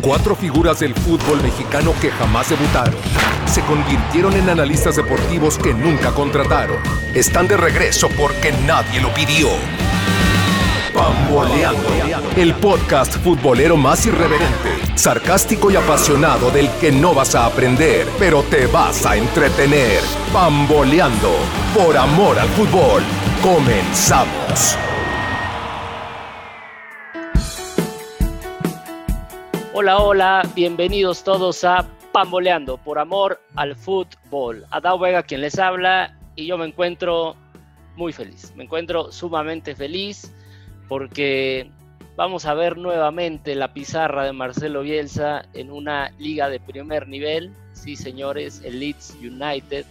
Cuatro figuras del fútbol mexicano que jamás debutaron. Se convirtieron en analistas deportivos que nunca contrataron. Están de regreso porque nadie lo pidió. Pamboleando. El podcast futbolero más irreverente, sarcástico y apasionado del que no vas a aprender, pero te vas a entretener. Pamboleando. Por amor al fútbol. Comenzamos. Hola, hola, bienvenidos todos a Pamboleando por amor al fútbol. Adao Vega quien les habla y yo me encuentro muy feliz, me encuentro sumamente feliz porque vamos a ver nuevamente la pizarra de Marcelo Bielsa en una liga de primer nivel. Sí, señores, el Leeds United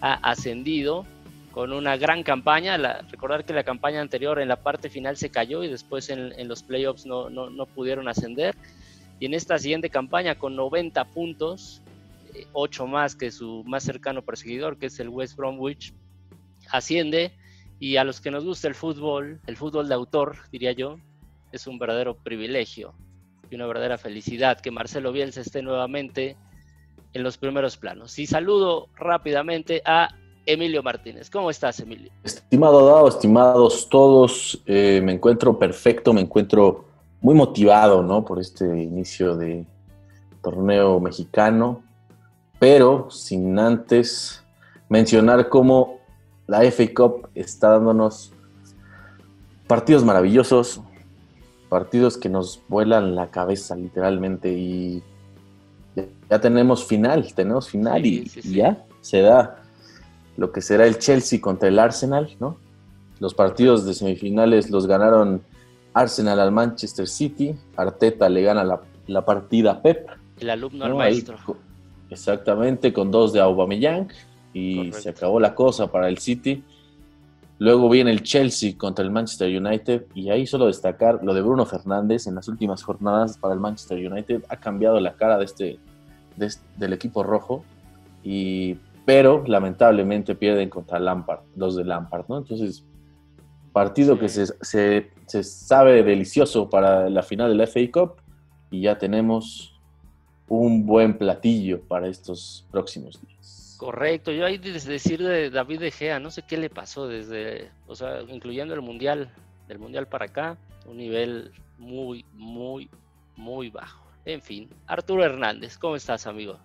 ha ascendido con una gran campaña. recordar que la campaña anterior en la parte final se cayó y después en, los playoffs no, no pudieron ascender y en esta siguiente campaña con 90 puntos, 8 eh, más que su más cercano perseguidor, que es el West Bromwich, asciende y a los que nos gusta el fútbol, el fútbol de autor, diría yo, es un verdadero privilegio y una verdadera felicidad que Marcelo Bielsa esté nuevamente en los primeros planos. Y saludo rápidamente a Emilio Martínez. ¿Cómo estás, Emilio? Estimado Dado, estimados todos, eh, me encuentro perfecto, me encuentro muy motivado, ¿no? Por este inicio de torneo mexicano, pero sin antes mencionar cómo la FA Cup está dándonos partidos maravillosos, partidos que nos vuelan la cabeza literalmente y ya, tenemos final, tenemos final y, y ya se da lo que será el Chelsea contra el Arsenal, ¿no? Los partidos de semifinales los ganaron Arsenal al Manchester City, Arteta le gana la, partida a Pep. El alumno al maestro. exactamente, con dos de Aubameyang y se acabó la cosa para el City. Luego viene el Chelsea contra el Manchester United y ahí solo destacar lo de Bruno Fernández en las últimas jornadas para el Manchester United ha cambiado la cara de este, del equipo rojo y pero lamentablemente pierden contra Lampard, los de Lampard, ¿no? Entonces Partido que se, se, sabe delicioso para la final de la FA Cup y ya tenemos un buen platillo para estos próximos días. Correcto, yo que decir de David De Gea, no sé qué le pasó desde, o sea, incluyendo el Mundial, del Mundial para acá, un nivel muy, muy, muy bajo. En fin, Arturo Hernández, ¿cómo estás, amigo?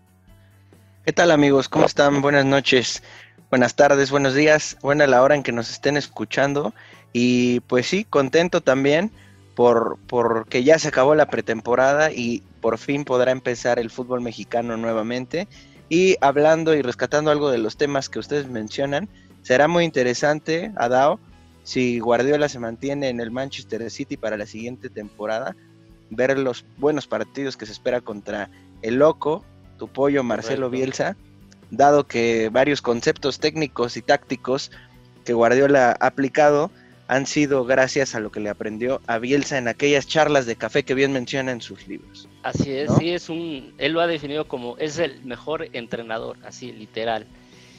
¿Qué tal, amigos? ¿Cómo están? Buenas noches, buenas tardes, buenos días, buena la hora en que nos estén escuchando. Y pues sí, contento también por porque ya se acabó la pretemporada y por fin podrá empezar el fútbol mexicano nuevamente. Y hablando y rescatando algo de los temas que ustedes mencionan, será muy interesante, Adao, si Guardiola se mantiene en el Manchester City para la siguiente temporada, ver los buenos partidos que se espera contra el Loco, tu pollo Marcelo Bielsa, dado que varios conceptos técnicos y tácticos que Guardiola ha aplicado han sido gracias a lo que le aprendió a Bielsa en aquellas charlas de café que bien menciona en sus libros. Así es, sí, es un, él lo ha definido como es el mejor entrenador, así literal.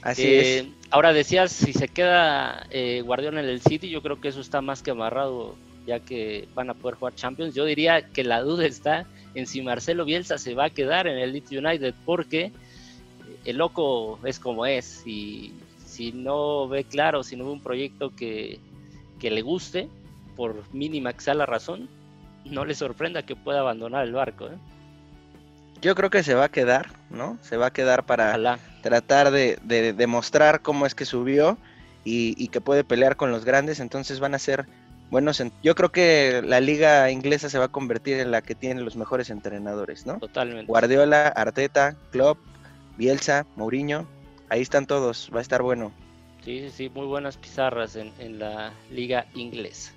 Así eh, es. Ahora decías, si se queda eh, Guardiola en el City, yo creo que eso está más que amarrado, ya que van a poder jugar Champions. Yo diría que la duda está en si Marcelo Bielsa se va a quedar en el Leeds United, porque el loco es como es, y si no ve claro, si no ve un proyecto que que le guste, por mínima que sea la razón, no le sorprenda que pueda abandonar el barco. ¿eh? Yo creo que se va a quedar, ¿no? Se va a quedar para tratar de, demostrar cómo es que subió y, que puede pelear con los grandes, entonces van a ser buenos. yo creo que la liga inglesa se va a convertir en la que tiene los mejores entrenadores, ¿no? Totalmente. Guardiola, Arteta, Klopp, Bielsa, Mourinho, ahí están todos, va a estar bueno. Sí, sí, muy buenas pizarras en, la liga inglesa.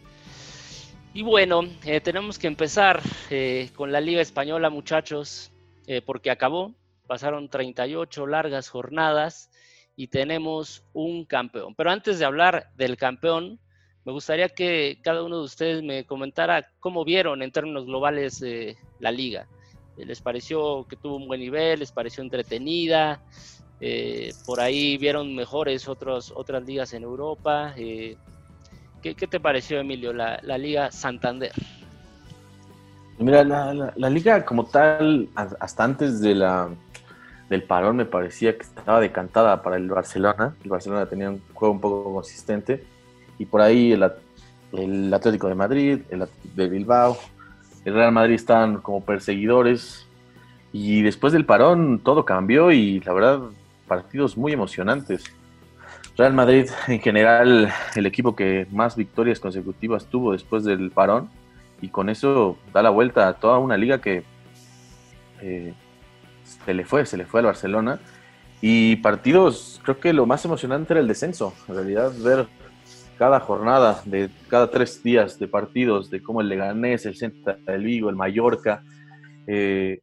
Y bueno, eh, tenemos que empezar eh, con la liga española, muchachos, eh, porque acabó, pasaron 38 largas jornadas y tenemos un campeón. Pero antes de hablar del campeón, me gustaría que cada uno de ustedes me comentara cómo vieron en términos globales la liga. ¿Les pareció que tuvo un buen nivel? ¿Les pareció entretenida? Eh, por ahí vieron mejores otros, otras ligas en Europa. Eh, ¿qué, te pareció, Emilio, la, Liga Santander? Mira, la, liga como tal, hasta antes de la, del parón me parecía que estaba decantada para el Barcelona. El Barcelona tenía un juego un poco consistente y por ahí el, el Atlético de Madrid, el de Bilbao, el Real Madrid estaban como perseguidores y después del parón todo cambió y la verdad partidos muy emocionantes. Real Madrid en general el equipo que más victorias consecutivas tuvo después del parón y con eso da la vuelta a toda una liga que eh, se le fue, se le fue al Barcelona. Y partidos, creo que lo más emocionante era el descenso. En realidad, ver cada jornada de cada tres días de partidos, de cómo el Leganés, el Celta del Vigo, el Mallorca, eh,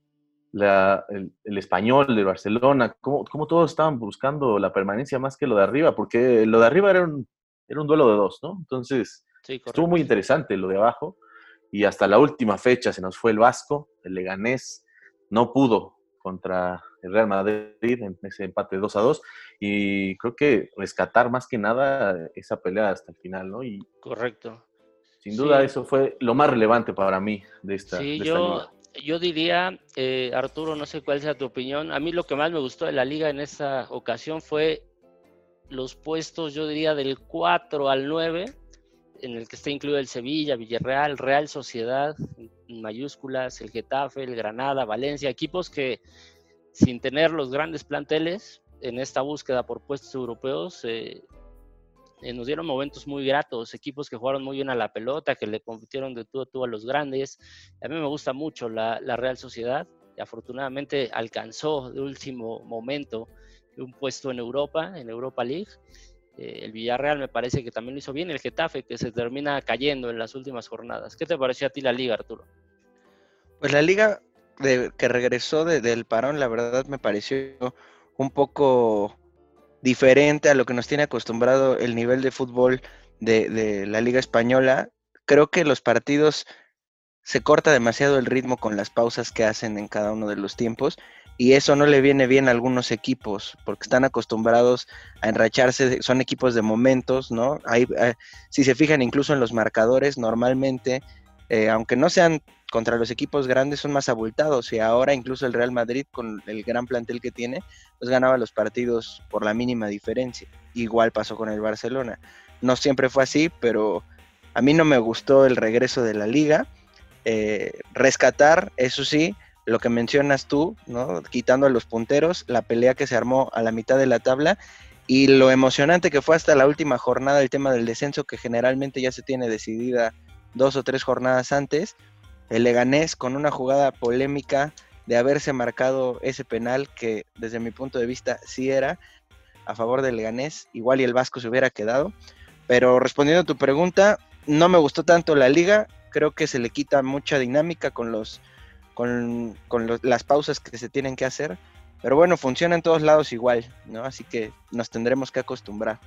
el, español de Barcelona, cómo, cómo, todos estaban buscando la permanencia más que lo de arriba, porque lo de arriba era un, era un duelo de dos, ¿no? Entonces, estuvo muy interesante lo de abajo y hasta la última fecha se nos fue el Vasco, el Leganés, no pudo contra el Real Madrid en ese empate 2 a 2 y creo que rescatar más que nada esa pelea hasta el final, ¿no? Y Correcto. Sin duda eso fue lo más relevante para mí de esta. Sí, yo, yo diría, eh, Arturo, no sé cuál sea tu opinión, a mí lo que más me gustó de la liga en esta ocasión fue los puestos, yo diría, del 4 al 9 en el que está incluido el Sevilla, Villarreal, Real Sociedad, mayúsculas, el Getafe, el Granada, Valencia, equipos que sin tener los grandes planteles en esta búsqueda por puestos europeos, eh, eh, nos dieron momentos muy gratos, equipos que jugaron muy bien a la pelota, que le compitieron de tú a tú a los grandes. A mí me gusta mucho la, la Real Sociedad y afortunadamente alcanzó de último momento un puesto en Europa, en Europa League. Eh, el Villarreal me parece que también lo hizo bien, el Getafe que se termina cayendo en las últimas jornadas. ¿Qué te pareció a ti la liga, Arturo? Pues la liga de, que regresó del parón, la verdad me pareció un poco diferente a lo que nos tiene acostumbrado el nivel de fútbol de, de la liga española. Creo que los partidos se corta demasiado el ritmo con las pausas que hacen en cada uno de los tiempos y eso no le viene bien a algunos equipos porque están acostumbrados a enracharse, son equipos de momentos, ¿no? Hay, eh, si se fijan incluso en los marcadores, normalmente, eh, aunque no sean contra los equipos grandes, son más abultados y ahora incluso el Real Madrid con el gran plantel que tiene, pues ganaba los partidos por la mínima diferencia. Igual pasó con el Barcelona. No siempre fue así, pero a mí no me gustó el regreso de la liga. Eh, rescatar, eso sí, lo que mencionas tú, ¿no? Quitando a los punteros, la pelea que se armó a la mitad de la tabla y lo emocionante que fue hasta la última jornada el tema del descenso que generalmente ya se tiene decidida dos o tres jornadas antes. El Leganés con una jugada polémica de haberse marcado ese penal que desde mi punto de vista sí era a favor del Leganés, igual y el Vasco se hubiera quedado. Pero respondiendo a tu pregunta, no me gustó tanto la liga, creo que se le quita mucha dinámica con los con, las pausas que se tienen que hacer. Pero bueno, funciona en todos lados igual, ¿no? Así que nos tendremos que acostumbrar.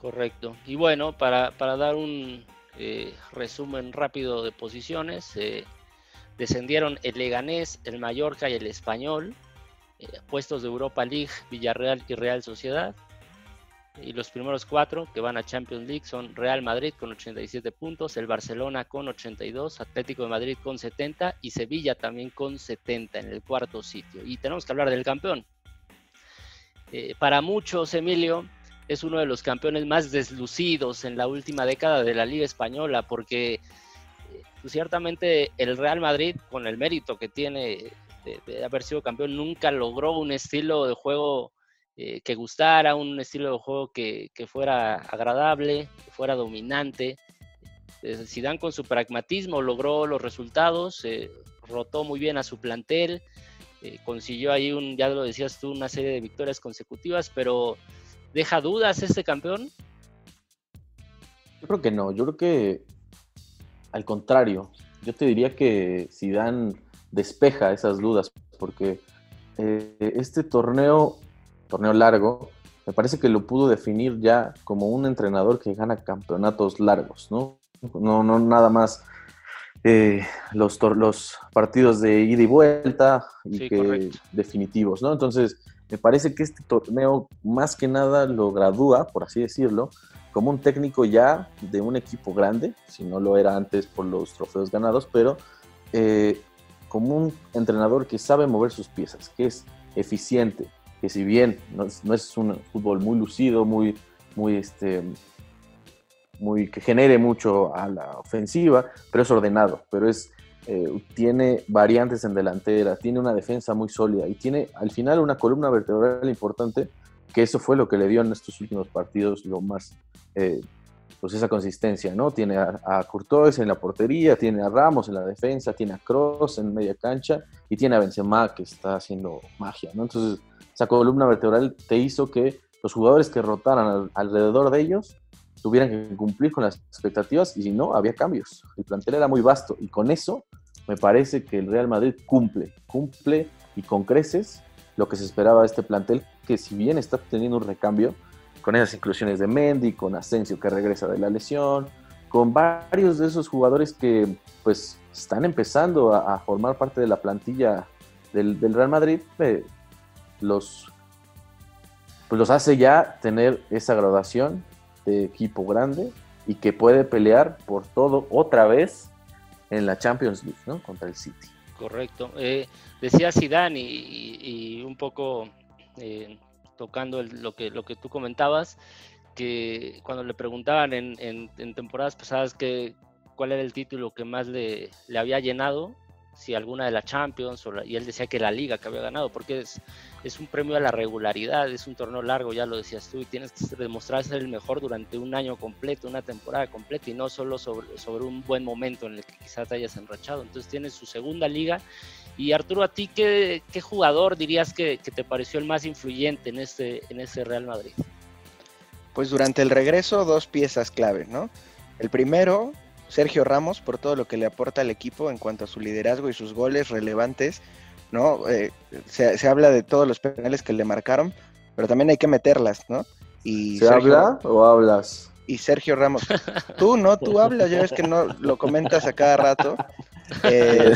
Correcto. Y bueno, para, dar un eh, resumen rápido de posiciones, eh, descendieron el Leganés, el Mallorca y el Español, eh, puestos de Europa League, Villarreal y Real Sociedad. Y los primeros cuatro que van a Champions League son Real Madrid con 87 puntos, el Barcelona con 82, Atlético de Madrid con 70 y Sevilla también con 70 en el cuarto sitio. Y tenemos que hablar del campeón. Eh, para muchos, Emilio, es uno de los campeones más deslucidos en la última década de la Liga Española, porque eh, pues, ciertamente el Real Madrid, con el mérito que tiene de haber sido campeón, nunca logró un estilo de juego eh, que gustara, un estilo de juego que, fuera agradable, que fuera dominante. Eh, Zidane con su pragmatismo logró los resultados, eh, rotó muy bien a su plantel, consiguió ahí un, ya lo decías tú, una serie de victorias consecutivas, pero ¿deja dudas este campeón? Yo creo que no, yo creo que al contrario, yo te diría que Zidane despeja esas dudas, porque este torneo torneo largo, me parece que lo pudo definir ya como un entrenador que gana campeonatos largos, ¿no? No, no nada más eh, los, los partidos de ida y vuelta y que definitivos, ¿no? Entonces, me parece que este torneo más que nada lo gradúa, por así decirlo, como un técnico ya de un equipo grande, si no lo era antes por los trofeos ganados, pero eh, como un entrenador que sabe mover sus piezas, que es eficiente, que si bien no es, un fútbol muy lucido, muy, muy, este, muy que genere mucho a la ofensiva, pero es ordenado, pero es eh, tiene variantes en delantera, tiene una defensa muy sólida y tiene al final una columna vertebral importante, que eso fue lo que le dio en estos últimos partidos lo más, eh, pues esa consistencia, ¿no? Tiene a, a, Courtois en la portería, tiene a Ramos en la defensa, tiene a Cross en media cancha y tiene a Benzema que está haciendo magia, ¿no? Entonces, esa columna vertebral te hizo que los jugadores que rotaran alrededor de ellos tuvieran que cumplir con las expectativas y si no, había cambios. El plantel era muy vasto y con eso me parece que el Real Madrid cumple, cumple y con creces lo que se esperaba de este plantel, que si bien está teniendo un recambio con esas inclusiones de Mendy, con Asensio que regresa de la lesión, con varios de esos jugadores que pues están empezando a, formar parte de la plantilla del, Real Madrid, eh, los, pues los hace ya tener esa graduación de equipo grande y que puede pelear por todo otra vez en la Champions League, ¿no? Contra el City. Correcto. Eh, decía Zidane y, un poco eh, tocando lo, que, lo que tú comentabas, que cuando le preguntaban en, en, temporadas pasadas que, cuál era el título que más le, le había llenado, si alguna de la Champions, y él decía que la liga que había ganado, porque es, es un premio a la regularidad, es un torneo largo, ya lo decías tú, y tienes que demostrar ser el mejor durante un año completo, una temporada completa, y no solo sobre, sobre un buen momento en el que quizás te hayas enrachado. Entonces tienes su segunda liga. Y Arturo, ¿a ti qué, qué jugador dirías que, que, te pareció el más influyente en este, en este Real Madrid? Pues durante el regreso, dos piezas clave, ¿no? El primero, Sergio Ramos por todo lo que le aporta al equipo en cuanto a su liderazgo y sus goles relevantes, ¿no? Eh, se, habla de todos los penales que le marcaron, pero también hay que meterlas, ¿no? Y ¿Se habla o hablas? Y Sergio Ramos, tú no, tú hablas, ya ves que no lo comentas a cada rato. Eh,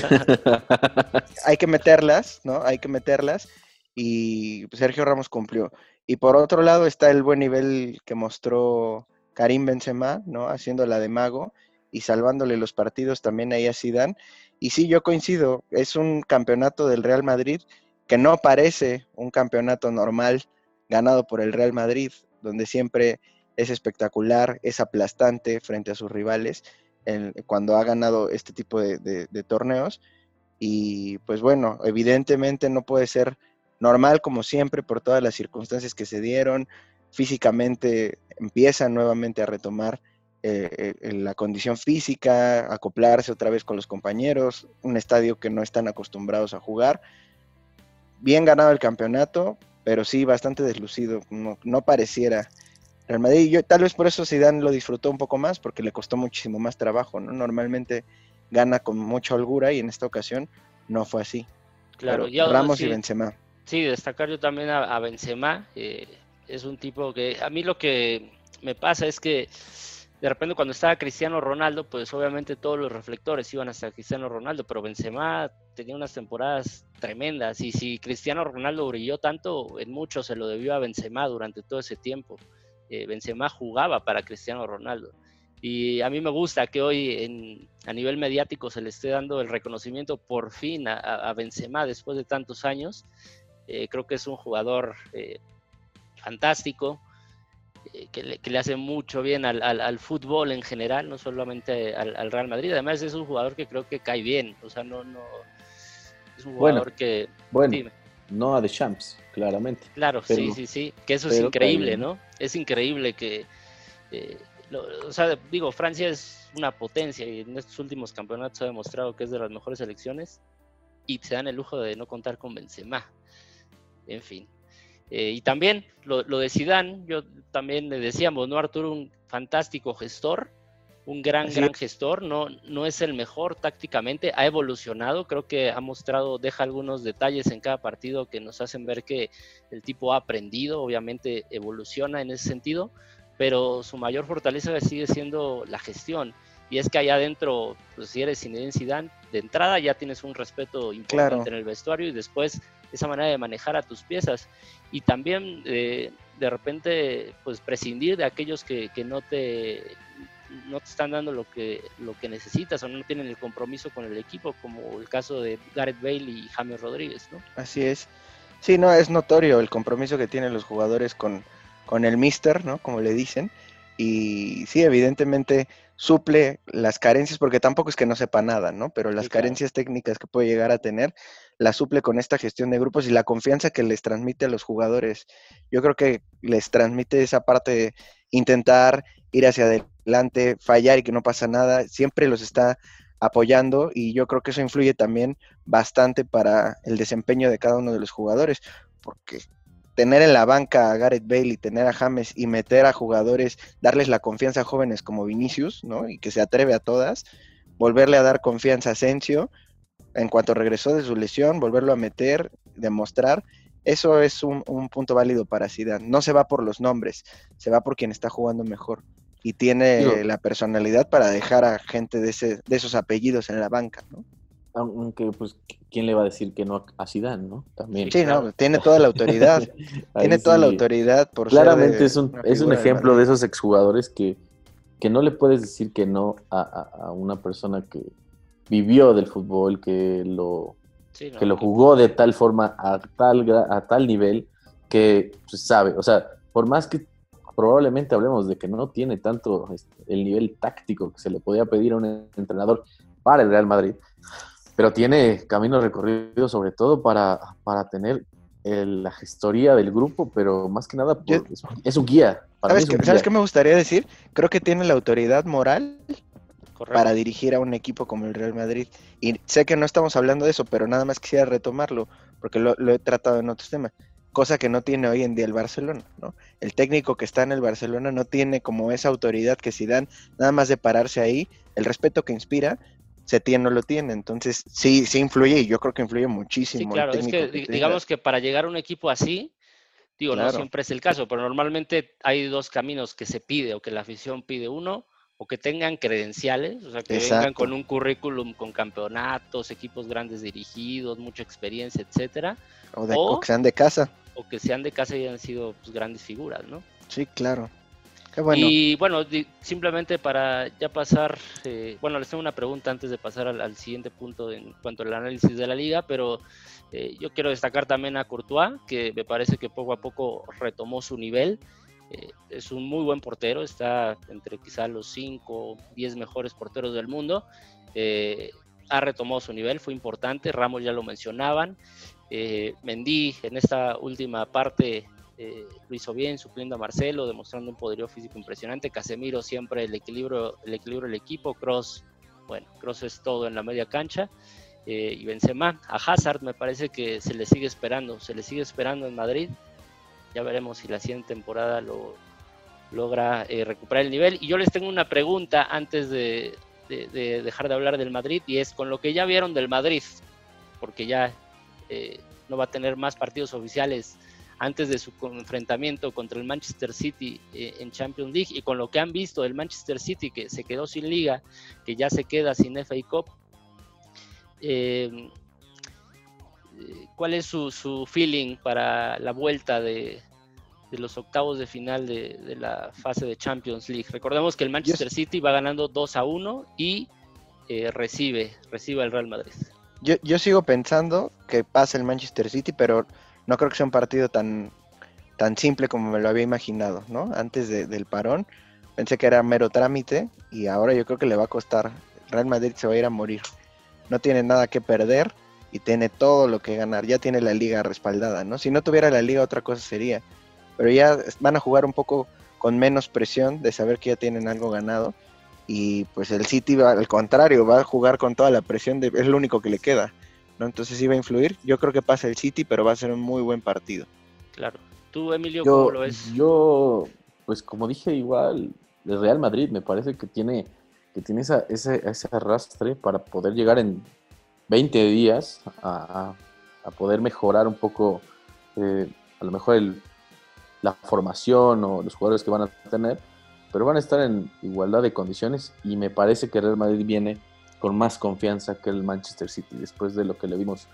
hay que meterlas, ¿no? Hay que meterlas. Y Sergio Ramos cumplió. Y por otro lado está el buen nivel que mostró Karim Benzema, ¿no? Haciendo la de mago y salvándole los partidos también ahí a Zidane. Y sí, yo coincido, es un campeonato del Real Madrid que no parece un campeonato normal ganado por el Real Madrid, donde siempre es espectacular, es aplastante frente a sus rivales cuando ha ganado este tipo de, torneos. Y pues bueno, evidentemente no puede ser normal como siempre por todas las circunstancias que se dieron. Físicamente empiezan nuevamente a retomar eh, eh, la condición física, acoplarse otra vez con los compañeros, un estadio que no están acostumbrados a jugar. Bien ganado el campeonato, pero sí bastante deslucido, no, pareciera. El Madrid, yo, tal vez por eso Zidane lo disfrutó un poco más, porque le costó muchísimo más trabajo, ¿no? Normalmente gana con mucha holgura y en esta ocasión no fue así. Claro, Ramos y Benzema. Sí, destacar yo también a, Benzema. Eh, es un tipo que a mí lo que me pasa es que de repente cuando estaba Cristiano Ronaldo, pues obviamente todos los reflectores iban hacia Cristiano Ronaldo, pero Benzema tenía unas temporadas tremendas y si Cristiano Ronaldo brilló tanto, en mucho se lo debió a Benzema durante todo ese tiempo. Eh, Benzema jugaba para Cristiano Ronaldo. Y a mí me gusta que hoy a nivel mediático se le esté dando el reconocimiento por fin a, Benzema después de tantos años. Eh, creo que es un jugador eh, fantástico, eh, que, le, hace mucho bien al, fútbol en general, no solamente al, Real Madrid. Además es un jugador que creo que cae bien, o sea, no, no es un jugador que... Bueno, no a The Champs, claramente. Claro, sí, sí, sí, que eso es increíble, ¿no? Es increíble que... Eh, o sea, digo, Francia es una potencia y en estos últimos campeonatos ha demostrado que es de las mejores selecciones y se dan el lujo de no contar con Benzema. En fin, eh, y también lo, lo, de Zidane, yo también le decíamos, ¿no? Arturo, un fantástico gestor, un gran, gran gestor, no, no es el mejor tácticamente, ha evolucionado, creo que ha mostrado, deja algunos detalles en cada partido que nos hacen ver que el tipo ha aprendido, obviamente evoluciona en ese sentido, pero su mayor fortaleza sigue siendo la gestión. Y es que allá adentro, pues si eres Zinedine Zidane, de entrada ya tienes un respeto importante en el vestuario y después esa manera de manejar a tus piezas. Y también eh, de repente pues prescindir de aquellos que, no te no te están dando lo que, lo que necesitas o no tienen el compromiso con el equipo, como el caso de Gareth Bale y James Rodríguez, ¿no? Así es. Sí, no, es notorio el compromiso que tienen los jugadores con, con el mister, ¿no? Como le dicen. Y sí, evidentemente suple las carencias, porque tampoco es que no sepa nada, ¿no? Pero las carencias técnicas que puede llegar a tener, las suple con esta gestión de grupos y la confianza que les transmite a los jugadores. Yo creo que les transmite esa parte de intentar ir hacia adelante, fallar y que no pasa nada, siempre los está apoyando y yo creo que eso influye también bastante para el desempeño de cada uno de los jugadores, porque tener en la banca a Gareth Bale y tener a James y meter a jugadores, darles la confianza a jóvenes como Vinicius, ¿no? Y que se atreve a todas, volverle a dar confianza a Asensio en cuanto regresó de su lesión, volverlo a meter, demostrar, eso es un, punto válido para Zidane. No se va por los nombres, se va por quien está jugando mejor y tiene la personalidad para dejar a gente de, ese, de esos apellidos en la banca, ¿no? Aunque, pues, ¿quién le va a decir que no a Zidane, no? También. Sí, no, tiene toda la autoridad. tiene toda la autoridad por Claramente es un, es un ejemplo de, esos exjugadores que, que no le puedes decir que no a, una persona que vivió del fútbol, que lo, que lo jugó de tal forma a tal, a tal nivel que pues, sabe. O sea, por más que probablemente hablemos de que no tiene tanto este, el nivel táctico que se le podía pedir a un entrenador para el Real Madrid, pero tiene camino recorrido sobre todo para, para tener la gestoría del grupo, pero más que nada es, un guía. ¿Sabes, qué, me gustaría decir? Creo que tiene la autoridad moral para dirigir a un equipo como el Real Madrid. Y sé que no estamos hablando de eso, pero nada más quisiera retomarlo, porque lo, lo he tratado en otros temas cosa que no tiene hoy en día el Barcelona, ¿no? El técnico que está en el Barcelona no tiene como esa autoridad que si dan nada más de pararse ahí, el respeto que inspira, Setién no lo tiene, entonces sí, sí influye y yo creo que influye muchísimo. Sí, claro, es que, digamos que para llegar a un equipo así, digo, no siempre es el caso, pero normalmente hay dos caminos que se pide o que la afición pide uno, o que tengan credenciales, o sea, que vengan con un currículum con campeonatos, equipos grandes dirigidos, mucha experiencia, etcétera. O, que sean de casa. O que sean de casa y hayan sido pues, grandes figuras, ¿no? Sí, claro. Y bueno, simplemente para ya pasar, eh, bueno, les tengo una pregunta antes de pasar al, siguiente punto en cuanto al análisis de la liga, pero eh, yo quiero destacar también a Courtois, que me parece que poco a poco retomó su nivel. Eh, es un muy buen portero, está entre quizá los 5 o 10 mejores porteros del mundo. ha retomado su nivel, fue importante, Ramos ya lo mencionaban. Mendy en esta última parte eh, lo hizo bien, supliendo a Marcelo, demostrando un poderío físico impresionante. Casemiro siempre el equilibrio, el equilibrio del equipo. Cross, bueno, Cross es todo en la media cancha. Eh, y Benzema, a Hazard me parece que se le sigue esperando, se le sigue esperando en Madrid. Ya veremos si la siguiente temporada lo logra eh, recuperar el nivel. Y yo les tengo una pregunta antes de, dejar de hablar del Madrid y es con lo que ya vieron del Madrid, porque ya no va a tener más partidos oficiales antes de su enfrentamiento contra el Manchester City eh, en Champions League y con lo que han visto del Manchester City que se quedó sin liga, que ya se queda sin FA Cup, eh, ¿cuál es su, feeling para la vuelta de, los octavos de final de, la fase de Champions League? Recordemos que el Manchester City va ganando 2 a 1 y eh, recibe, recibe al Real Madrid. Yo, yo sigo pensando que pasa el Manchester City, pero no creo que sea un partido tan, tan simple como me lo había imaginado, ¿no? Antes del parón pensé que era mero trámite y ahora yo creo que le va a costar. Real Madrid se va a ir a morir. No tiene nada que perder y tiene todo lo que ganar. Ya tiene la liga respaldada, ¿no? Si no tuviera la liga otra cosa sería. Pero ya van a jugar un poco con menos presión de saber que ya tienen algo ganado. Y pues el City va al contrario, va a jugar con toda la presión de es lo único que le queda. Entonces sí va a influir. Yo creo que pasa el City, pero va a ser un muy buen partido. Claro. ¿Tú, Emilio, cómo lo ves? Yo, pues como dije, igual, el Real Madrid me parece que tiene, que tiene esa, ese, ese arrastre para poder llegar en 20 días a, poder mejorar un poco, eh, a lo mejor la formación o los jugadores que van a tener, pero van a estar en igualdad de condiciones y me parece que el Real Madrid viene con más confianza que el Manchester City después de lo que le vimos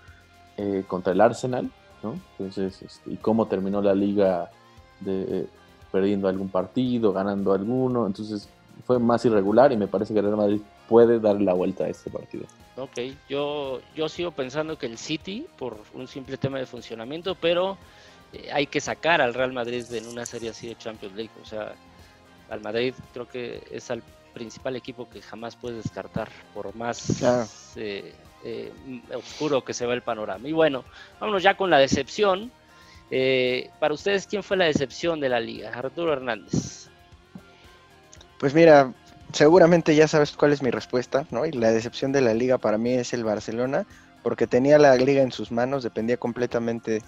eh, contra el Arsenal, ¿no? Entonces, este, y cómo terminó la liga de, perdiendo algún partido, ganando alguno. Entonces, fue más irregular y me parece que el Real Madrid puede darle la vuelta a este partido. Ok, yo, yo sigo pensando que el City, por un simple tema de funcionamiento, pero eh, hay que sacar al Real Madrid en una serie así de Champions League. O sea, al Madrid creo que es el principal equipo que jamás puedes descartar, por más eh, eh, oscuro que se ve el panorama. Y bueno, vámonos ya con la decepción. para ustedes, ¿quién fue la decepción de la liga? Arturo Hernández. Pues mira, seguramente ya sabes cuál es mi respuesta, ¿no? Y la decepción de la liga para mí es el Barcelona, porque tenía la liga en sus manos, dependía completamente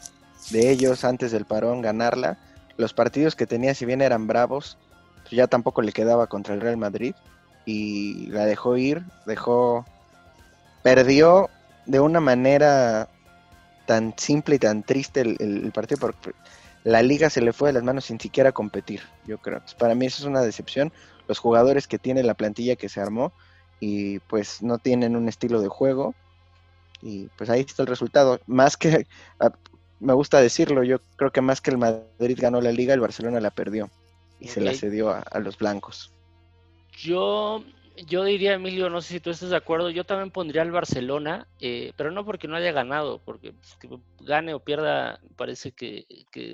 de ellos antes del parón ganarla. Los partidos que tenía, si bien eran bravos, pues ya tampoco le quedaba contra el Real Madrid y la dejó ir, dejó, perdió de una manera tan simple y tan triste el, el partido porque la liga se le fue de las manos sin siquiera competir, yo creo. Para mí eso es una decepción los jugadores que tiene la plantilla que se armó y pues no tienen un estilo de juego y pues ahí está el resultado. Más que, me gusta decirlo, yo creo que más que el Madrid ganó la liga, el Barcelona la perdió y se la cedió a los blancos. Yo yo diría, Emilio, no sé si tú estás de acuerdo, yo también pondría al Barcelona, eh, pero no porque no haya ganado, porque pues, que gane o pierda parece que,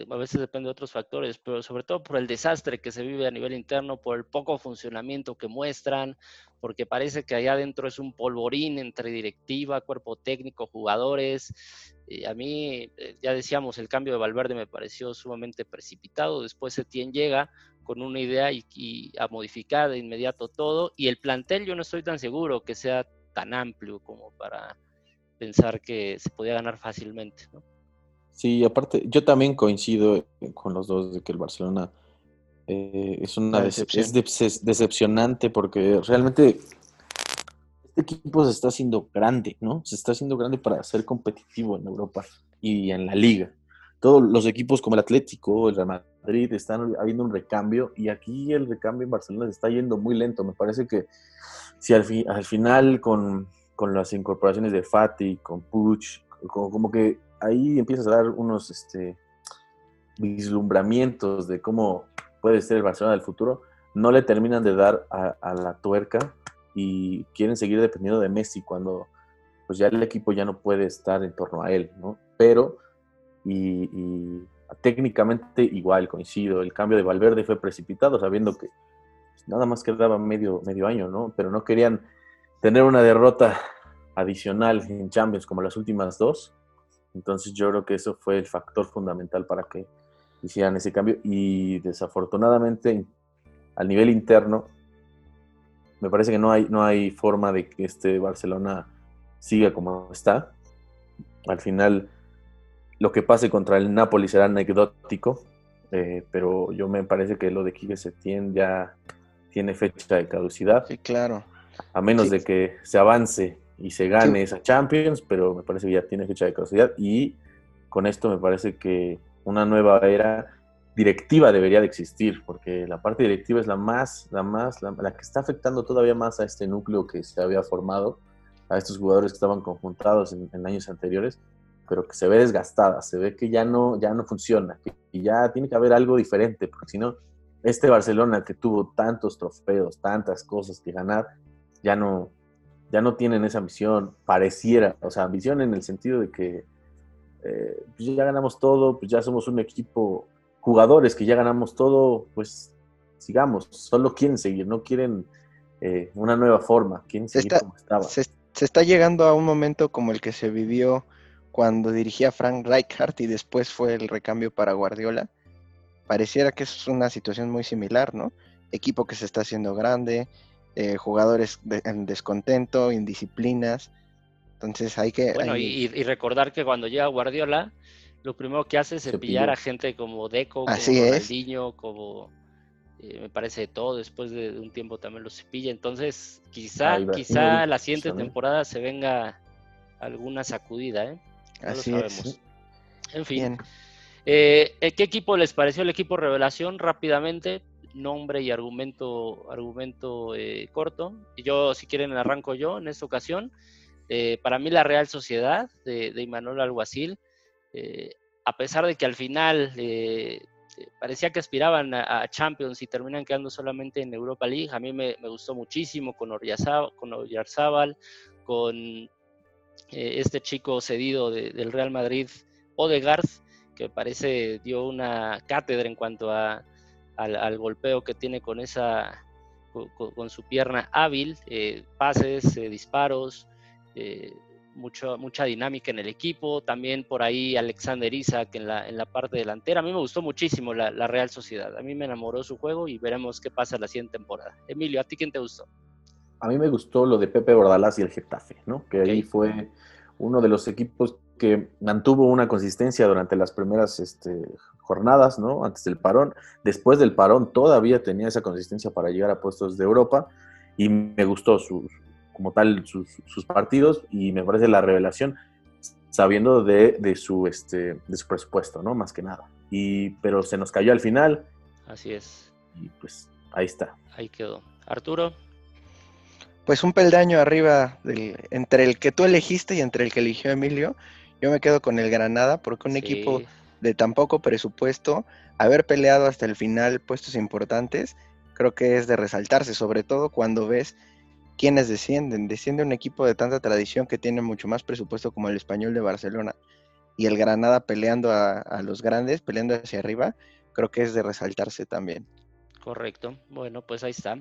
a veces depende de otros factores, pero sobre todo por el desastre que se vive a nivel interno, por el poco funcionamiento que muestran, porque parece que allá adentro es un polvorín entre directiva, cuerpo técnico, jugadores. Eh, a mí, eh, ya decíamos, el cambio de Valverde me pareció sumamente precipitado, después Etienne llega con una idea y, a modificar de inmediato todo. Y el plantel yo no estoy tan seguro que sea tan amplio como para pensar que se podía ganar fácilmente. ¿no? Sí, aparte, yo también coincido con los dos de que el Barcelona eh, es una decepción. es decepcionante porque realmente este equipo se está haciendo grande, ¿no? Se está haciendo grande para ser competitivo en Europa y en la liga todos los equipos como el Atlético, el Real Madrid, están habiendo un recambio y aquí el recambio en Barcelona se está yendo muy lento. Me parece que si al, al final con, las incorporaciones de Fati, con Puch, como, que ahí empiezas a dar unos este, vislumbramientos de cómo puede ser el Barcelona del futuro, no le terminan de dar a, a la tuerca y quieren seguir dependiendo de Messi cuando pues ya el equipo ya no puede estar en torno a él, ¿no? Pero y, técnicamente igual, coincido. El cambio de Valverde fue precipitado, sabiendo que nada más quedaba medio, medio año, ¿no? Pero no querían tener una derrota adicional en Champions como las últimas dos. Entonces yo creo que eso fue el factor fundamental para que hicieran ese cambio. Y desafortunadamente, al nivel interno, me parece que no hay, no hay forma de que este Barcelona siga como está. Al final lo que pase contra el Napoli será anecdótico, eh, pero yo me parece que lo de Quique Setién ya tiene fecha de caducidad. Sí, claro. A menos de que se avance y se gane esa Champions, pero me parece que ya tiene fecha de caducidad y con esto me parece que una nueva era directiva debería de existir, porque la parte directiva es la más, la más, la, que está afectando todavía más a este núcleo que se había formado, a estos jugadores que estaban conjuntados en años anteriores, pero que se ve desgastada, se ve que ya no, ya no funciona, y ya tiene que haber algo diferente, porque si no, este Barcelona que tuvo tantos trofeos, tantas cosas que ganar, ya no, ya no tienen esa ambición, pareciera, o sea, ambición en el sentido de que eh, pues ya ganamos todo, pues ya somos un equipo, jugadores que ya ganamos todo, pues sigamos, solo quieren seguir, no quieren eh, una nueva forma, quieren seguir como estaba. se está llegando a un momento como el que se vivió cuando dirigía Frank Rijkaard y después fue el recambio para Guardiola. Pareciera que es una situación muy similar, ¿no? Equipo que se está haciendo grande, eh, jugadores en descontento, indisciplinas. Entonces hay que... Bueno, Y, recordar que cuando llega Guardiola, lo primero que hace es pillar a gente como Deco, como Ronaldinho, como... Eh, me parece de todo, después de, un tiempo también lo cepilla. Entonces, quizá, quizá la siguiente temporada se venga alguna sacudida, ¿eh? Así Es. En fin. Eh, eh, ¿Qué equipo les pareció el equipo revelación? Rápidamente, nombre y argumento, argumento eh, corto. Yo, si quieren, arranco yo en esta ocasión. para mí, la Real Sociedad de, de Imanol Alguacil, a pesar de que al final eh, parecía que aspiraban a, Champions y terminan quedando solamente en Europa League. A mí me, gustó muchísimo con Oyarzábal, con, con eh, este chico cedido del Real Madrid, Odegaard, que parece dio una cátedra en cuanto a, al, golpeo que tiene con esa con, su pierna hábil, eh, pases, disparos, mucha dinámica en el equipo. También por ahí Alexander Isaac en la, en la parte delantera. A mí me gustó muchísimo la, Real Sociedad. A mí me enamoró su juego y veremos qué pasa la siguiente temporada. Emilio, ¿a ti quién te gustó? A mí me gustó lo de Pepe Bordalás y el Getafe, ¿no? Que ahí fue uno de los equipos que mantuvo una consistencia durante las primeras este, jornadas, ¿no? Antes del parón. Después del parón todavía tenía esa consistencia para llegar a puestos de Europa y me gustó su, como tal sus, partidos y me parece la revelación sabiendo de, su, este, de su presupuesto, ¿no? Más que nada. Y, pero se nos cayó al final. Así es. Y pues ahí está. Ahí quedó. Arturo. Pues un peldaño arriba entre el que tú elegiste y entre el que eligió Emilio. Yo me quedo con el Granada porque un equipo de tan poco presupuesto, haber peleado hasta el final puestos importantes, creo que es de resaltarse, sobre todo cuando ves quienes descienden. Desciende un equipo de tanta tradición que tiene mucho más presupuesto como el español de Barcelona y el Granada peleando a, los grandes, peleando hacia arriba, creo que es de resaltarse también. Correcto. Bueno, pues ahí está.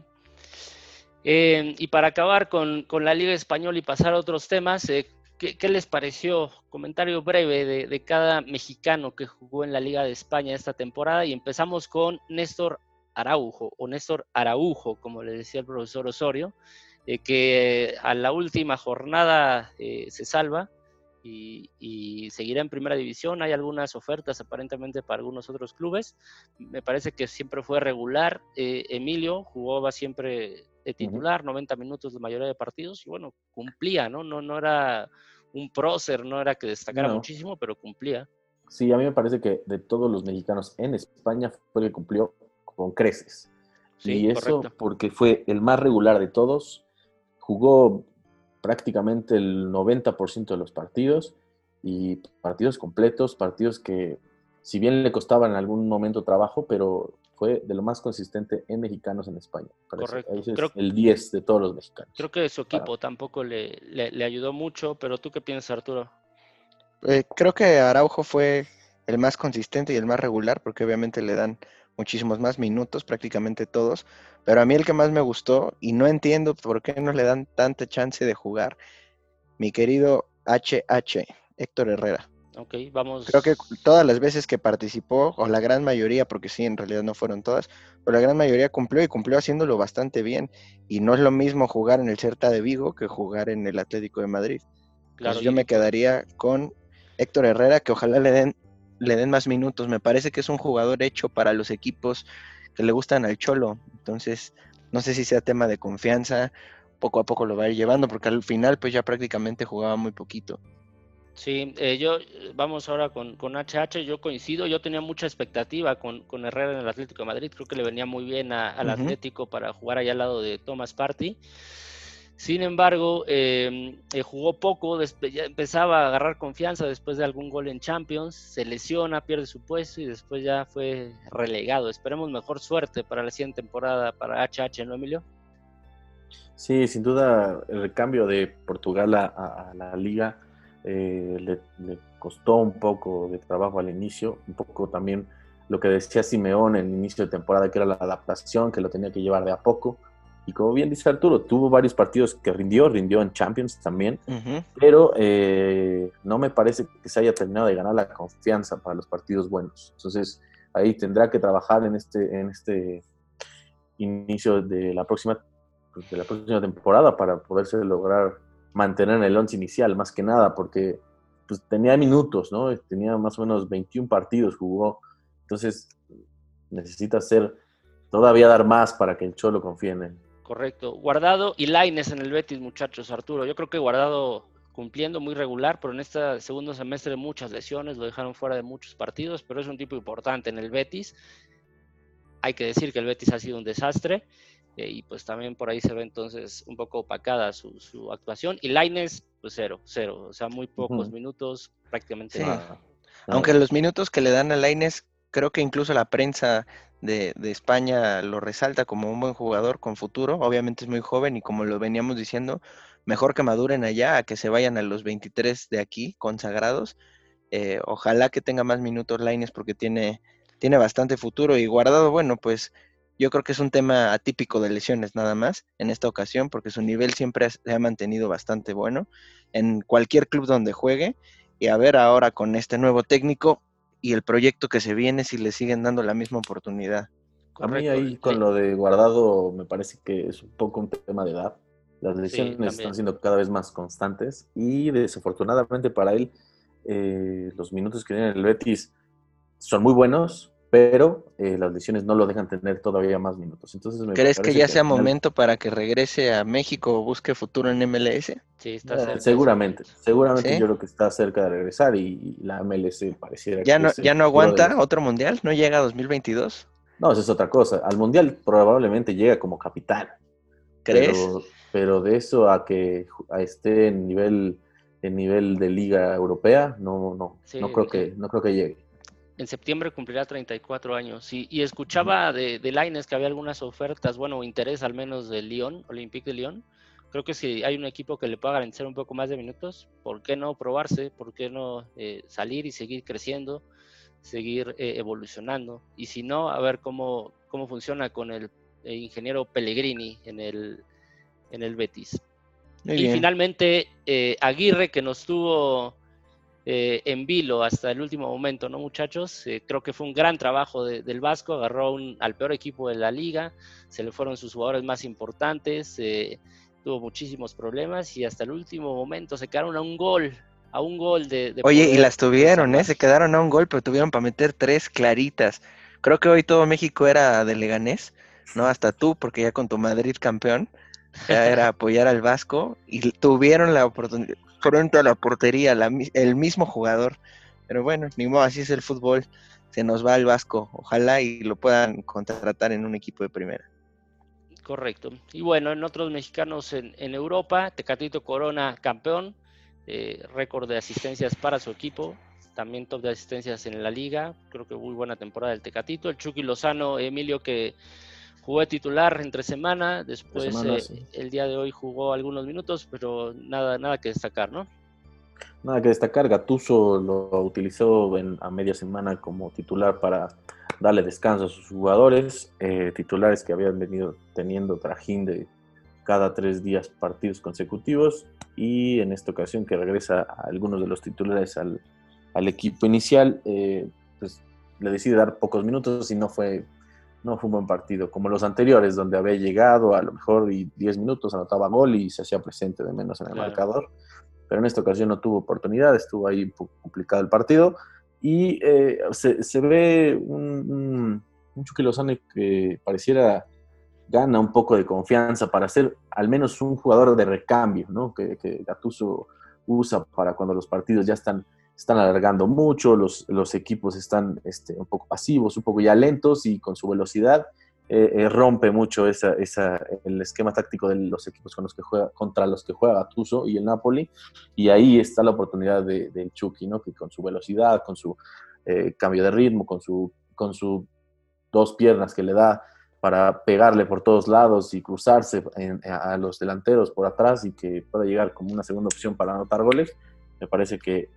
Eh, y para acabar con, la Liga Española y pasar a otros temas, eh, ¿qué, les pareció? Comentario breve de, cada mexicano que jugó en la Liga de España esta temporada y empezamos con Néstor Araujo o Néstor Araujo, como le decía el profesor Osorio, eh, que a la última jornada se salva y, seguirá en primera división. Hay algunas ofertas aparentemente para algunos otros clubes. Me parece que siempre fue regular. Eh, Emilio jugaba siempre de titular, 90 minutos la mayoría de partidos y bueno, cumplía, ¿no? No, no era un prócer, no era que destacara muchísimo, pero cumplía. Sí, a mí me parece que de todos los mexicanos en España fue el que cumplió con creces. y eso porque fue el más regular de todos, jugó prácticamente el 90% de los partidos y partidos completos, partidos que si bien le costaban en algún momento trabajo, pero fue de lo más consistente en mexicanos en España. Correcto. es el 10 de todos los mexicanos. Creo que su equipo tampoco le, le, ayudó mucho, pero ¿tú qué piensas, Arturo? Eh, creo que Araujo fue el más consistente y el más regular, porque obviamente le dan muchísimos más minutos, prácticamente todos. Pero a mí el que más me gustó, y no entiendo por qué no le dan tanta chance de jugar, mi querido HH, Héctor Herrera. Ok, vamos. Creo que todas las veces que participó, o la gran mayoría, porque sí, en realidad no fueron todas, pero la gran mayoría cumplió y cumplió haciéndolo bastante bien. Y no es lo mismo jugar en el Certa de Vigo que jugar en el Atlético de Madrid. Claro, yo me quedaría con Héctor Herrera, que ojalá le den le den más minutos. Me parece que es un jugador hecho para los equipos que le gustan al Cholo. Entonces, no sé si sea tema de confianza, poco a poco lo va a ir llevando, porque al final pues ya prácticamente jugaba muy poquito. Sí, eh, yo, vamos ahora con, con, HH, yo coincido, yo tenía mucha expectativa con, con, Herrera en el Atlético de Madrid, creo que le venía muy bien al Atlético para jugar allá al lado de Thomas Party. Sin embargo, em, eh, jugó poco, ya empezaba a agarrar confianza después de algún gol en Champions, se lesiona, pierde su puesto y después ya fue relegado. Esperemos mejor suerte para la siguiente temporada para HH, ¿no, Emilio? Sí, sin duda el recambio de Portugal a, la liga eh, le, le, costó un poco de trabajo al inicio, un poco también lo que decía Simeón en el inicio de temporada, que era la adaptación, que lo tenía que llevar de a poco y como bien dice Arturo, tuvo varios partidos que rindió, rindió en Champions también, pero eh, no me parece que se haya terminado de ganar la confianza para los partidos buenos. Entonces ahí tendrá que trabajar en este, en este inicio de la próxima de la próxima temporada para poderse lograr mantener en el once inicial, más que nada, porque pues, tenía minutos, ¿no? Tenía más o menos 21 partidos, jugó. Entonces necesita ser todavía dar más para que el Cholo confíe en él. Correcto. Guardado y Laines en el Betis, muchachos, Arturo. Yo creo que Guardado cumpliendo muy regular, pero en este segundo semestre muchas lesiones, lo dejaron fuera de muchos partidos, pero es un tipo importante en el Betis. Hay que decir que el Betis ha sido un desastre eh, y pues también por ahí se ve entonces un poco opacada su, actuación. Y Laines, pues cero, cero, o sea, muy pocos minutos, prácticamente nada. Aunque los minutos que le dan a Laines creo que incluso la prensa de, de, España lo resalta como un buen jugador con futuro. Obviamente es muy joven y como lo veníamos diciendo, mejor que maduren allá a que se vayan a los 23 de aquí consagrados. Eh, ojalá que tenga más minutos Laines porque tiene, tiene bastante futuro y guardado, bueno, pues yo creo que es un tema atípico de lesiones nada más en esta ocasión porque su nivel siempre se ha mantenido bastante bueno en cualquier club donde juegue y a ver ahora con este nuevo técnico y el proyecto que se viene si le siguen dando la misma oportunidad. A mí ahí con lo de guardado me parece que es un poco un tema de edad. Las lesiones están siendo cada vez más constantes y desafortunadamente para él eh, los minutos que tiene el Betis son muy buenos, pero eh, las lesiones no lo dejan tener todavía más minutos. Entonces, ¿Crees que ya sea momento para que regrese a México o busque futuro en MLS? Sí, está eh, cerca. Seguramente, seguramente yo creo que está cerca de regresar y, la MLS pareciera ¿Ya no, ¿Ya no aguanta otro mundial? ¿No llega a 2022? No, esa es otra cosa. Al mundial probablemente llega como capitán. ¿Crees? Pero, de eso a que esté en nivel en nivel de liga europea, no, no, no creo que no creo que llegue en septiembre cumplirá 34 años. Y, y escuchaba de, de Laines que había algunas ofertas, bueno, interés al menos del Lyon, Olympique de Lyon. Creo que si hay un equipo que le pueda garantizar un poco más de minutos, ¿por qué no probarse? ¿Por qué no eh, salir y seguir creciendo, seguir eh, evolucionando? Y si no, a ver cómo, cómo funciona con el, ingeniero Pellegrini en el, en el Betis. y finalmente, eh, Aguirre, que nos tuvo eh, en vilo hasta el último momento, ¿no, muchachos? Eh, creo que fue un gran trabajo del Vasco, agarró un, al peor equipo de la liga, se le fueron sus jugadores más importantes, eh, tuvo muchísimos problemas y hasta el último momento se quedaron a un gol, a un gol de... Oye, y las tuvieron, ¿eh? Se quedaron a un gol, pero tuvieron para meter tres claritas. Creo que hoy todo México era de Leganés, ¿no? Hasta tú, porque ya con tu Madrid campeón, ya era apoyar al Vasco y tuvieron la oportunidad frente a la portería, el mismo jugador. Pero bueno, ni modo, así es el fútbol. Se nos va el Vasco. Ojalá y lo puedan contratar en un equipo de primera. Correcto. Y bueno, en otros mexicanos en, Europa, Tecatito Corona campeón, eh, récord de asistencias para su equipo, también top de asistencias en la liga, creo que muy buena temporada del Tecatito. El Chucky Lozano, Emilio, que Jugó titular entre semana, después eh, el día de hoy jugó algunos minutos, pero nada, nada que destacar, ¿no? Nada que destacar, Gatuso lo utilizó en, a media semana como titular para darle descanso a sus jugadores, eh, titulares que habían venido teniendo trajín de cada tres días partidos consecutivos y en esta ocasión que regresa a algunos de los titulares al, equipo inicial, eh, pues le decide dar pocos minutos y no fue no fue un buen partido, como los anteriores, donde había llegado a lo mejor y 10 minutos, anotaba gol y se hacía presente de menos en el marcador. Pero en esta ocasión no tuvo oportunidad, estuvo ahí un poco complicado el partido. Y eh, se, ve un, un, Chucky Lozano que pareciera gana un poco de confianza para ser al menos un jugador de recambio, ¿no? Que, que Gattuso usa para cuando los partidos ya están están alargando mucho, los, los equipos están este, un poco pasivos, un poco ya lentos y con su velocidad eh, eh, rompe mucho esa, esa, el esquema táctico de los equipos con los que juega, contra los que juega Gattuso y el Napoli. Y ahí está la oportunidad del de Chucky, ¿no? que con su velocidad, con su eh, cambio de ritmo, con su, con sus dos piernas que le da para pegarle por todos lados y cruzarse a los delanteros por atrás y que pueda llegar como una segunda opción para anotar goles, me parece que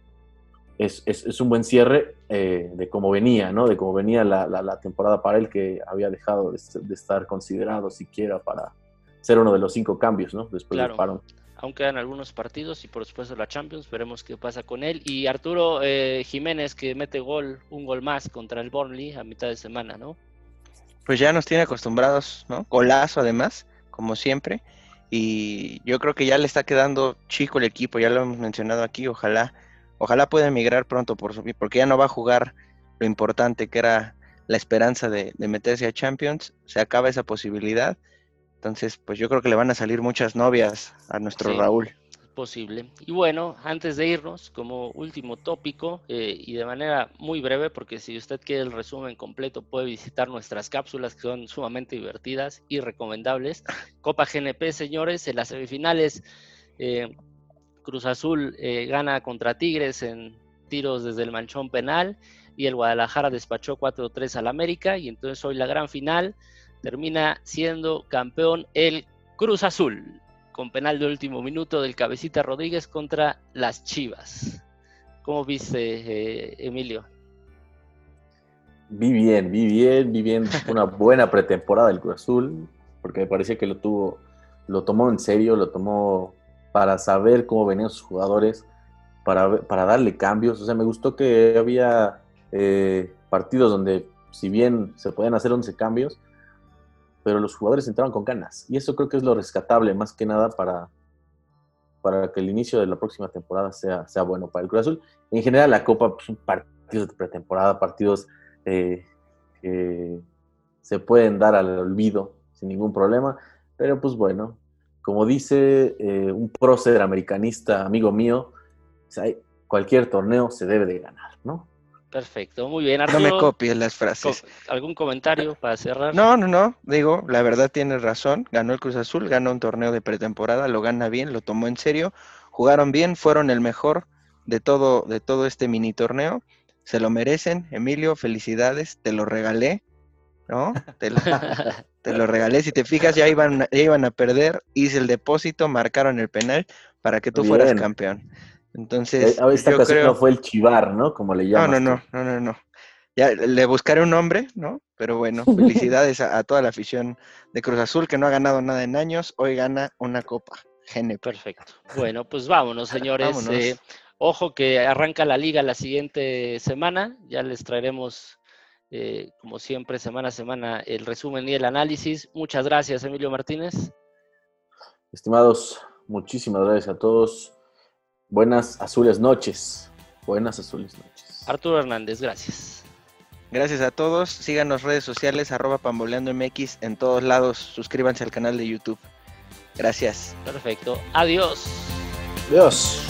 es, es, un buen cierre eh, de cómo venía, ¿no? De cómo venía la, la, temporada para él, que había dejado de, estar considerado siquiera para ser uno de los cinco cambios, ¿no? Después del parón. Aún quedan algunos partidos y por supuesto la Champions, veremos qué pasa con él. Y Arturo eh, Jiménez que mete gol, un gol más contra el Burnley a mitad de semana, ¿no? Pues ya nos tiene acostumbrados, ¿no? Golazo además, como siempre. Y yo creo que ya le está quedando chico el equipo, ya lo hemos mencionado aquí, ojalá Ojalá pueda emigrar pronto por su porque ya no va a jugar lo importante que era la esperanza de, meterse a Champions. Se acaba esa posibilidad. Entonces, pues yo creo que le van a salir muchas novias a nuestro Raúl. Posible. Y bueno, antes de irnos, como último tópico, eh, y de manera muy breve, porque si usted quiere el resumen completo, puede visitar nuestras cápsulas que son sumamente divertidas y recomendables. Copa GNP, señores, en las semifinales. Eh, Cruz Azul eh, gana contra Tigres en, tiros desde el manchón penal y el Guadalajara despachó 4-3 al América y entonces hoy la gran final termina siendo campeón el Cruz Azul con penal de último minuto del Cabecita Rodríguez contra las Chivas. ¿Cómo viste, eh, Emilio? Vi bien, vi bien, vi bien. Una buena pretemporada del Cruz Azul, porque me parecía que lo tuvo, lo tomó en serio, lo tomó para saber cómo venían sus jugadores, para, para darle cambios. O sea, me gustó que había eh, partidos donde, si bien se podían hacer 11 cambios, pero los jugadores entraban con ganas. Y eso creo que es lo rescatable, más que nada, para, para que el inicio de la próxima temporada sea, sea bueno para el Cruz Azul. En general, la Copa pues, partidos de pretemporada, partidos eh, que se pueden dar al olvido sin ningún problema. Pero pues bueno, como dice eh, un prócer americanista amigo mío, cualquier torneo se debe de ganar, ¿no? Perfecto, muy bien. Arturo, no me copies las frases. ¿Algún comentario para cerrar? No, no, no. Digo, la verdad tienes razón. Ganó el Cruz Azul, ganó un torneo de pretemporada, lo gana bien, lo tomó en serio. Jugaron bien, fueron el mejor de todo, de todo este mini torneo. Se lo merecen, Emilio, felicidades, te lo regalé, ¿no? Te lo, regalé. Si te fijas, ya iban, ya iban a perder, hice el depósito, marcaron el penal para que tú fueras campeón. Entonces, eh, esta ocasión creo... no fue el chivar, ¿no? Como le llaman. No, no, no, no, no, Ya le buscaré un nombre, ¿no? Pero bueno, felicidades a, toda la afición de Cruz Azul que no ha ganado nada en años. Hoy gana una copa. Gene. Perfecto. Bueno, pues vámonos, señores. Eh, ojo que arranca la liga la siguiente semana. Ya les traeremos, eh, como siempre, semana a semana, el resumen y el análisis. Muchas gracias, Emilio Martínez. Estimados, muchísimas gracias a todos. Buenas azules noches. Buenas azules noches. Arturo Hernández, gracias. Gracias a todos. Síganos redes sociales, arroba pamboleando MX en todos lados. Suscríbanse al canal de YouTube. Gracias. Perfecto. Adiós. Adiós.